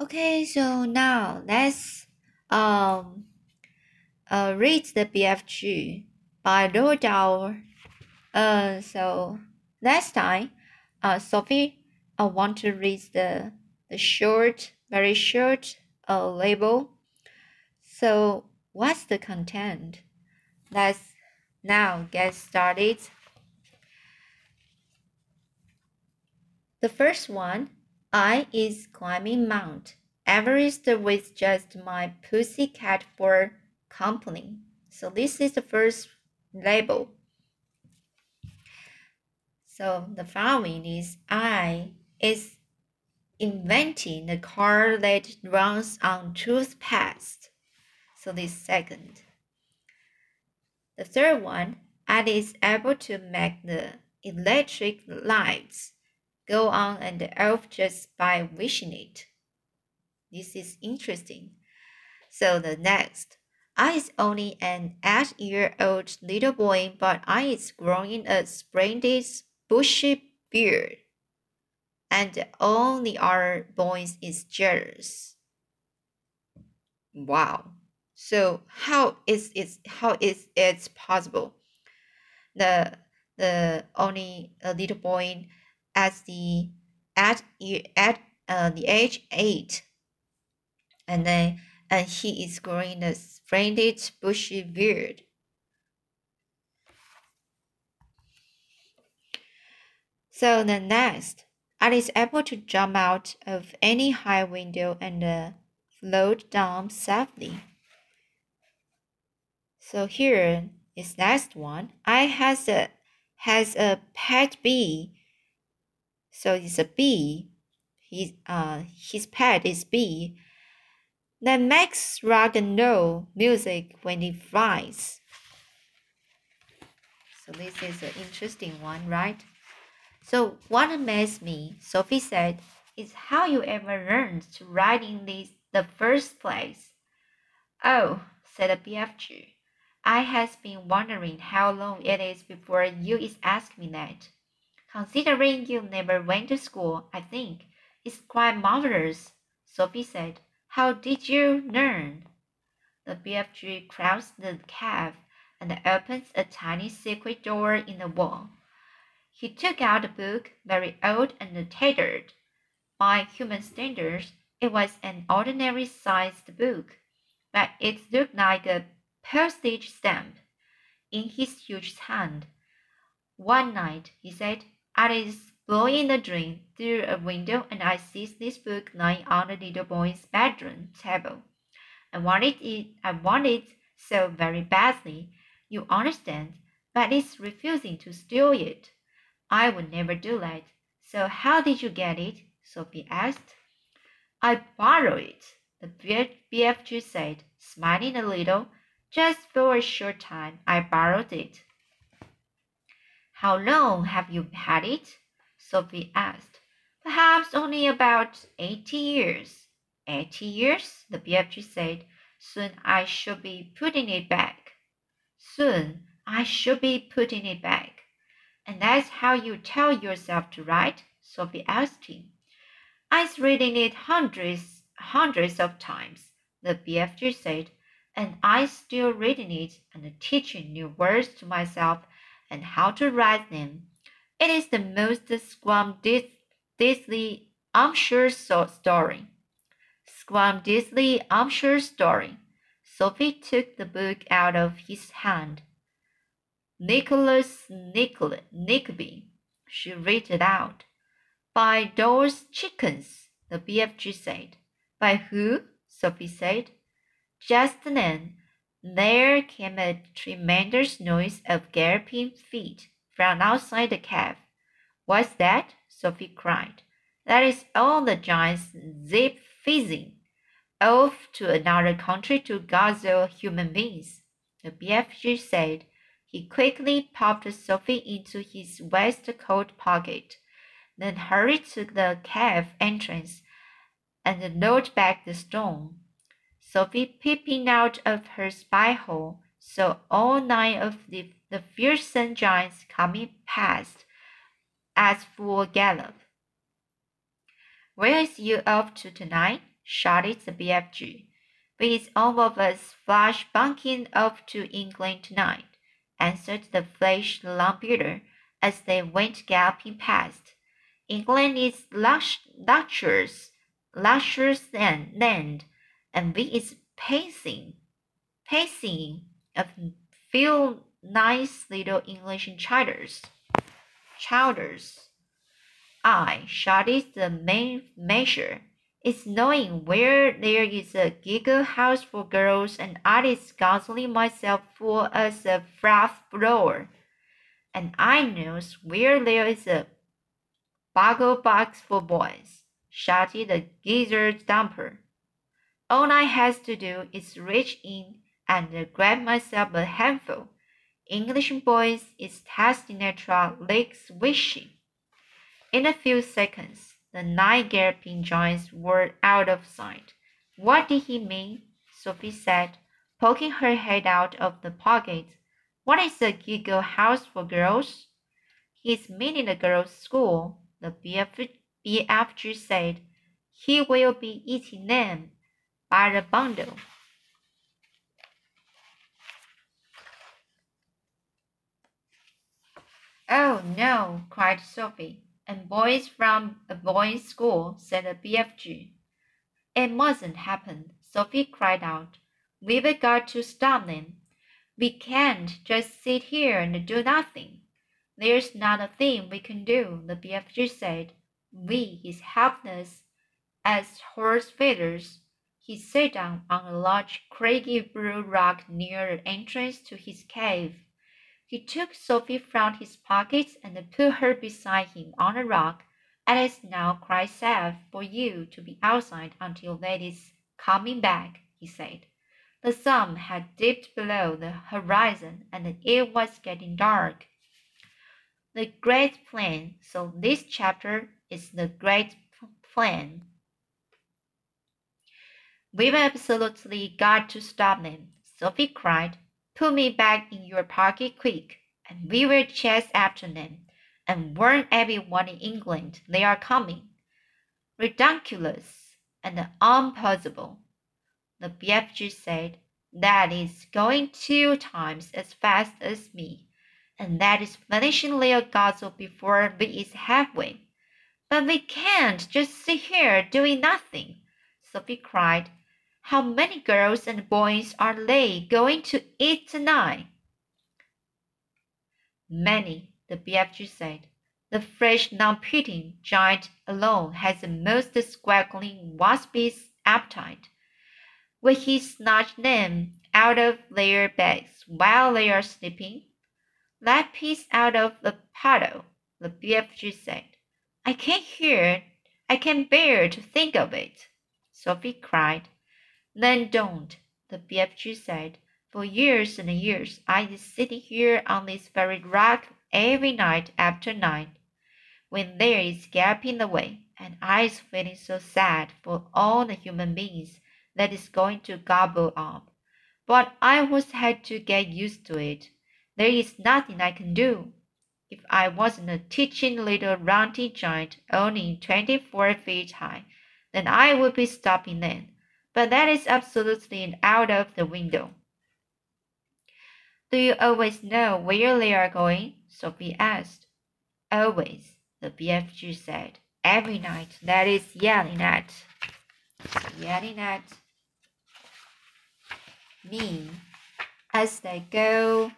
Okay, so now let's um uh read the BFG by Roald Dahl. Uh, so last time, uh, Sophie uh, want to read the the short, very short uh label. So what's the content? Let's now get started. The first one I is climbing Mount Everest with just my pussycat for company. So this is the first label. So the following is I is inventing a car that runs on toothpaste. So this second. The third one, I is able to make the electric lights go on and off just by wishing it. This is interesting. So the next, I is only an eight-year-old little boy, but I is growing a splendid bushy beard, and all the other boys is jealous. Wow. So how is it how is it possible? The the only a little boy at the at at uh, the age eight, and then and he is growing a splendid bushy beard. So the next, I is able to jump out of any high window and uh, float down safely. So here is next one. I has a has a pet bee so it's a bee. His, uh, his pet is bee. That makes rock and roll music when it flies. So this is an interesting one, right? So what amazed me, Sophie said, is how you ever learned to write in this the first place. Oh, said the BFG. I has been wondering how long it is before you is ask me that. Considering you never went to school, I think it's quite marvelous, Sophie said. How did you learn? The BFG crossed the cave and opens a tiny secret door in the wall. He took out a book, very old and tattered. By human standards, it was an ordinary sized book, but it looked like a postage stamp in his huge hand. One night, he said, I is blowing a dream through a window and I see this book lying on the little boy's bedroom table. I wanted it I want it so very badly, you understand, but it's refusing to steal it. I would never do that. So how did you get it? Sophie asked. I borrowed it, the BFG said, smiling a little. Just for a short time I borrowed it. How long have you had it? Sophie asked. Perhaps only about eighty years. Eighty years? The BFG said. Soon I shall be putting it back. Soon I shall be putting it back. And that's how you tell yourself to write? Sophie asked him. I've reading it hundreds, hundreds of times, the BFG said, and I'm still reading it and teaching new words to myself and how to write them. It is the most squam scrumptiously umptious story. Scrumptiously umptious story. Sophie took the book out of his hand. Nicholas Nickleby, she read it out. By those chickens, the BFG said. By who? Sophie said. Just then, there came a tremendous noise of galloping feet from outside the cave. What's that? Sophie cried. That is all the giants zip fizzing off to another country to guzzle human beings. The BFG said. He quickly popped Sophie into his waistcoat pocket, then hurried to the cave entrance and rolled back the stone. Sophie peeping out of her spy hole saw all nine of the, the fearsome giants coming past at full gallop. Where is you off to tonight? shouted the BFG. But all of us flash bunking off to England tonight, answered the Fleshlumpeater as they went galloping past. England is lux- luxurious, luxurious land, and we is pacing, pacing a few nice little English chowders. Chowders. I shouted the main measure. It's knowing where there is a giggle house for girls, and I is guzzling myself full as a froth blower. And I knows where there is a boggle box for boys, shouted the gizzard dumper. All I has to do is reach in and grab myself a handful. English boys is testing natural legs wishing. In a few seconds, the nine galloping giants were out of sight. What did he mean? Sophie said, poking her head out of the pocket. What is a giggle house for girls? He's meaning the girls' school, the BF, BFG said. He will be eating them by the bundle. Oh no, cried Sophie and boys from a boys' school, said the BFG. It mustn't happen, Sophie cried out. We've got to stop them. We can't just sit here and do nothing. There's not a thing we can do, the BFG said. We is helpless as horse feathers. He sat down on a large craggy blue rock near the entrance to his cave. He took Sophie from his pocket and put her beside him on a rock. Alice now quite safe for you to be outside until that is coming back, he said. The sun had dipped below the horizon and it was getting dark. The Great Plan. So this chapter is the Great Plan. We've absolutely got to stop them, Sophie cried. Put me back in your pocket quick, and we will chase after them, and warn everyone in England they are coming. Ridiculous and impossible, the BFG said. That is going two times as fast as me, and that is finishing Leo Guzzle before we is halfway. But we can't just sit here doing nothing, Sophie cried how many girls and boys are they going to eat tonight? Many, the BFG said. The fresh non-pitting giant alone has the most squaggling waspish appetite. Will he snatch them out of their bags while they are sleeping? That piece out of the puddle, the BFG said. I can't hear, I can't bear to think of it, Sophie cried. Then don't, the BFG said. For years and years I was sitting here on this very rock every night after night, when there is galloping away, and I is feeling so sad for all the human beings that is going to gobble up. But I was had to get used to it. There is nothing I can do. If I wasn't a teaching little roundy giant only twenty four feet high, then I would be stopping then but that is absolutely out of the window. Do you always know where they are going? Sophie asked. Always, the BFG said. Every night, that is yelling at. Yelling at me as they go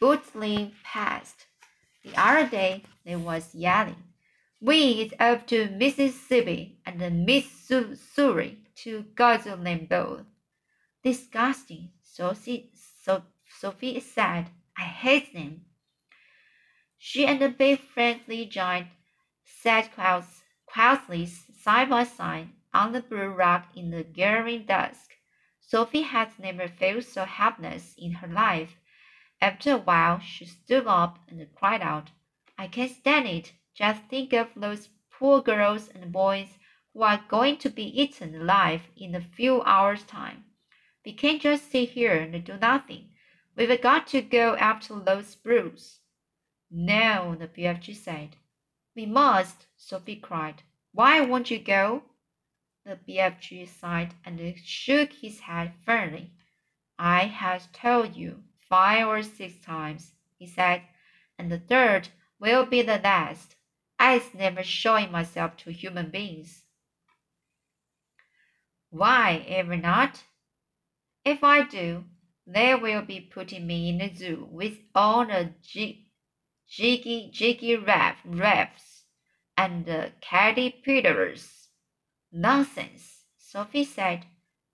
bootling past. The other day, they was yelling. We is up to Mississippi and Missouri to them both. Disgusting, Sophie, so, Sophie said. I hate them. She and the big friendly giant sat quietly side by side on the blue rock in the gathering dusk. Sophie had never felt so helpless in her life. After a while, she stood up and cried out, I can't stand it. Just think of those poor girls and boys who are going to be eaten alive in a few hours' time. We can't just sit here and do nothing. We've got to go after those brutes. No, the BFG said. We must, Sophie cried. Why won't you go? The BFG sighed and shook his head firmly. I have told you five or six times, he said, and the third will be the last. I's never showing myself to human beings. Why ever not? If I do, they will be putting me in the zoo with all the jiggy jiggy rap raps and the caterpillars. Nonsense, Sophie said,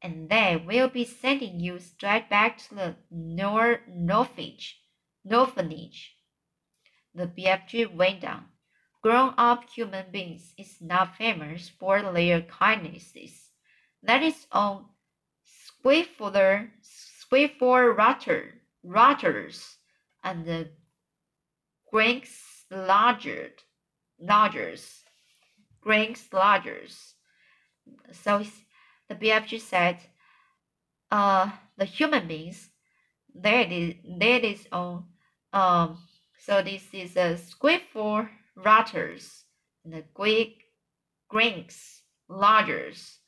and they will be sending you straight back to the Nor Norwich, Norwich. The BFG went down. Grown-up human beings is not famous for their kindnesses. That is all Squiffler, Squiffle Rotter, Rotters, and the Grinks Lodgers, Lodgers, Grinks Lodgers. So the BFG said, uh, the human beings, that is, that is on, um, so this is a Squiffle Rotters, and the Greek Grinks Lodgers.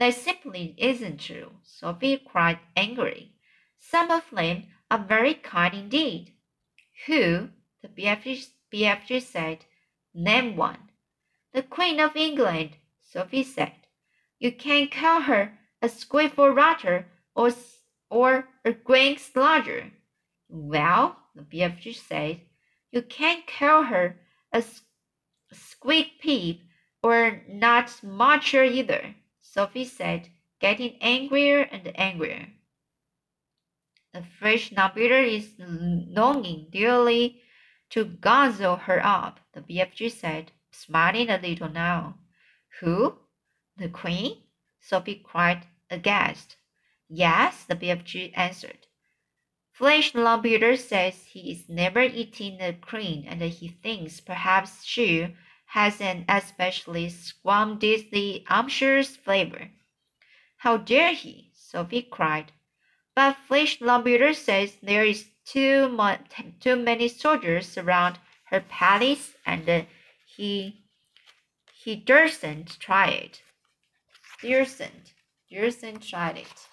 That simply isn't true, Sophie cried angrily. Some of them are very kind indeed. Who? The BFG, said. Name one. The Queen of England, Sophie said. You can't call her a squiffle rotter or, or a green slodger. Well, the BFG said, you can't call her a squeak peep or not mucher either. Sophie said, getting angrier and angrier. The French navigator is longing dearly to guzzle her up, the BFG said, smiling a little now. Who? The Queen? Sophie cried, aghast. Yes, the BFG answered. French navigator says he is never eating the Queen and he thinks perhaps she has an especially scrumptiously umptuous flavor. How dare he? Sophie cried. But Flesh Lombarder says there is too, much, too many soldiers around her palace and he he dursn't try it. Dursn't, dursn't try it.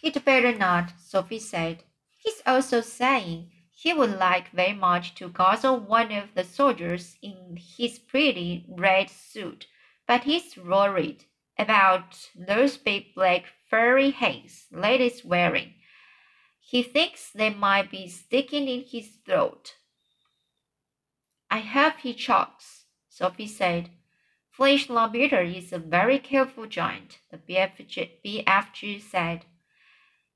He'd better not, Sophie said. He's also saying he would like very much to guzzle one of the soldiers in his pretty red suit, but he's worried about those big black furry hats ladies wearing. He thinks they might be sticking in his throat. I hope he chokes, Sophie said. Flesh Lombarder is a very careful giant, the BFG, BFG said,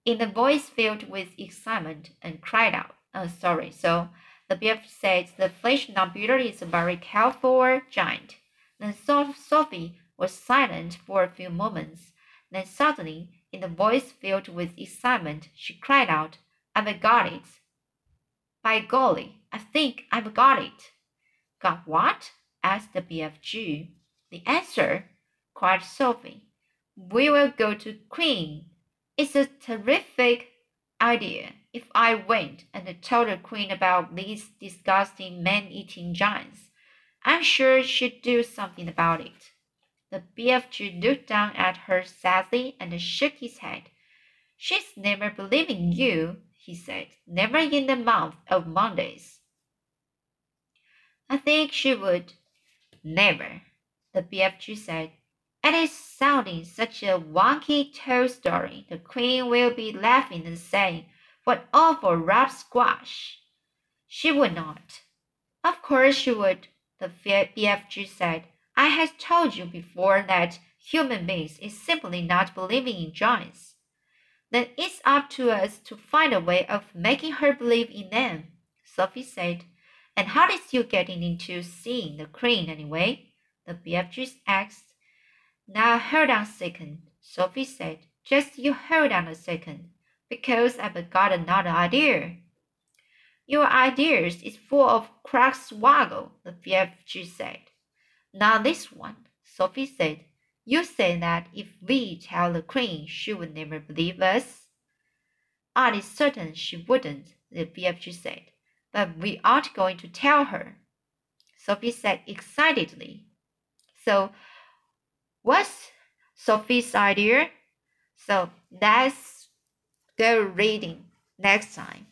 in a voice filled with excitement, and cried out. Uh, sorry. So the BF says the flesh Nabuter is a very careful giant. Then Sophie was silent for a few moments. Then suddenly, in a voice filled with excitement, she cried out, I've got it. By golly, I think I've got it. Got what? asked the BFG. The answer, cried Sophie. We will go to Queen. It's a terrific idea if I went and told the queen about these disgusting man eating giants. I'm sure she'd do something about it. The BFG looked down at her sadly and shook his head. She's never believing you, he said, never in the month of Mondays. I think she would. Never, the BFG said. And It is sounding such a wonky toe story. The queen will be laughing and saying, what awful rough squash! She would not. Of course she would, the BFG said. I have told you before that human beings is simply not believing in giants. Then it's up to us to find a way of making her believe in them, Sophie said. And how did you get into seeing the queen anyway? The BFG asked. Now hold on a second, Sophie said. Just you hold on a second because I've got another idea. Your ideas is full of swaggle, the BFG said. Not this one, Sophie said. You say that if we tell the queen, she would never believe us. I is certain she wouldn't, the BFG said. But we aren't going to tell her. Sophie said excitedly. So, what's Sophie's idea? So, let's go reading next time.